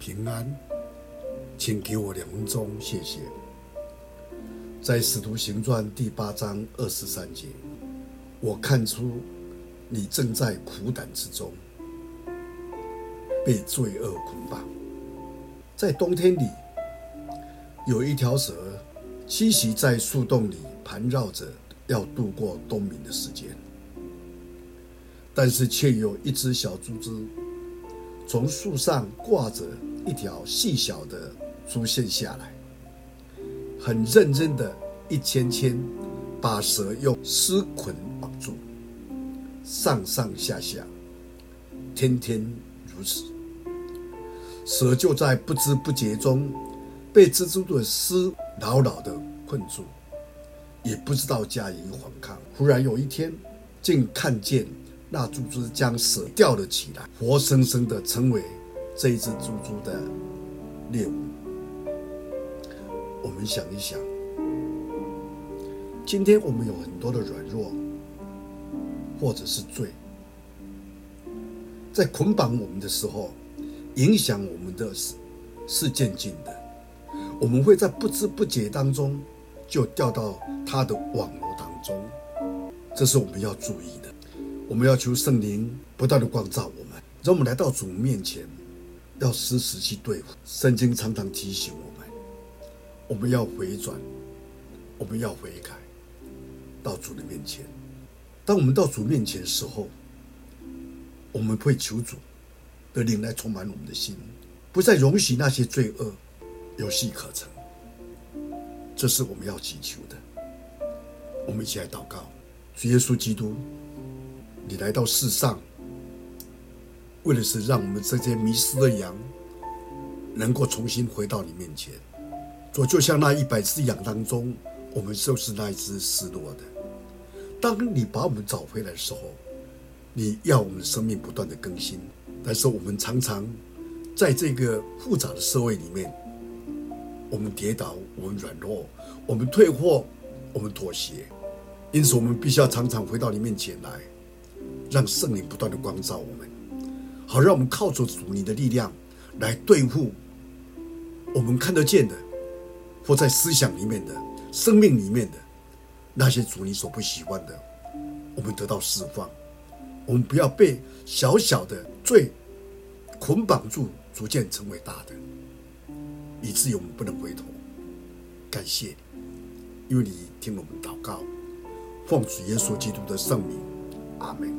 平安，请给我两分钟，谢谢。在《使徒行传》第八章二十三节，我看出你正在苦胆之中，被罪恶捆绑。在冬天里，有一条蛇栖息在树洞里，盘绕着，要度过冬眠的时间。但是，却有一只小猪只从树上挂着一条细小的猪线下来，很认真的一圈圈把蛇用丝捆绑住，上上下下，天天如此。蛇就在不知不觉中被蜘蛛的丝牢牢地困住，也不知道加以反抗。忽然有一天，竟看见那猪猪将蛇吊了起来，活生生的成为这一只猪猪的猎物。我们想一想，今天我们有很多的软弱，或者是罪，在捆绑我们的时候。影响我们的是是渐进的，我们会在不知不觉当中就掉到他的网络当中，这是我们要注意的。我们要求圣灵不断的光照我们，让我们来到主面前，要时时去对付。圣经常常提醒我们，我们要回转，我们要悔改，到主的面前。当我们到主面前的时候，我们会求主。的灵来充满我们的心，不再容许那些罪恶有戏可乘。这是我们要祈求的。我们一起来祷告：主耶稣基督，你来到世上，为的是让我们这些迷失的羊能够重新回到你面前。主，就像那一百只羊当中，我们就是那一只失落的。当你把我们找回来的时候，你要我们的生命不断的更新。但是我们常常在这个复杂的社会里面，我们跌倒，我们软弱，我们退货，我们妥协，因此我们必须要常常回到你面前来，让圣灵不断的光照我们，好让我们靠着主你的力量来对付我们看得见的，或在思想里面的、生命里面的那些主你所不喜欢的，我们得到释放。我们不要被小小的罪捆绑住，逐渐成为大的，以至于我们不能回头。感谢你，因为你听我们祷告，奉主耶稣基督的圣名，阿门。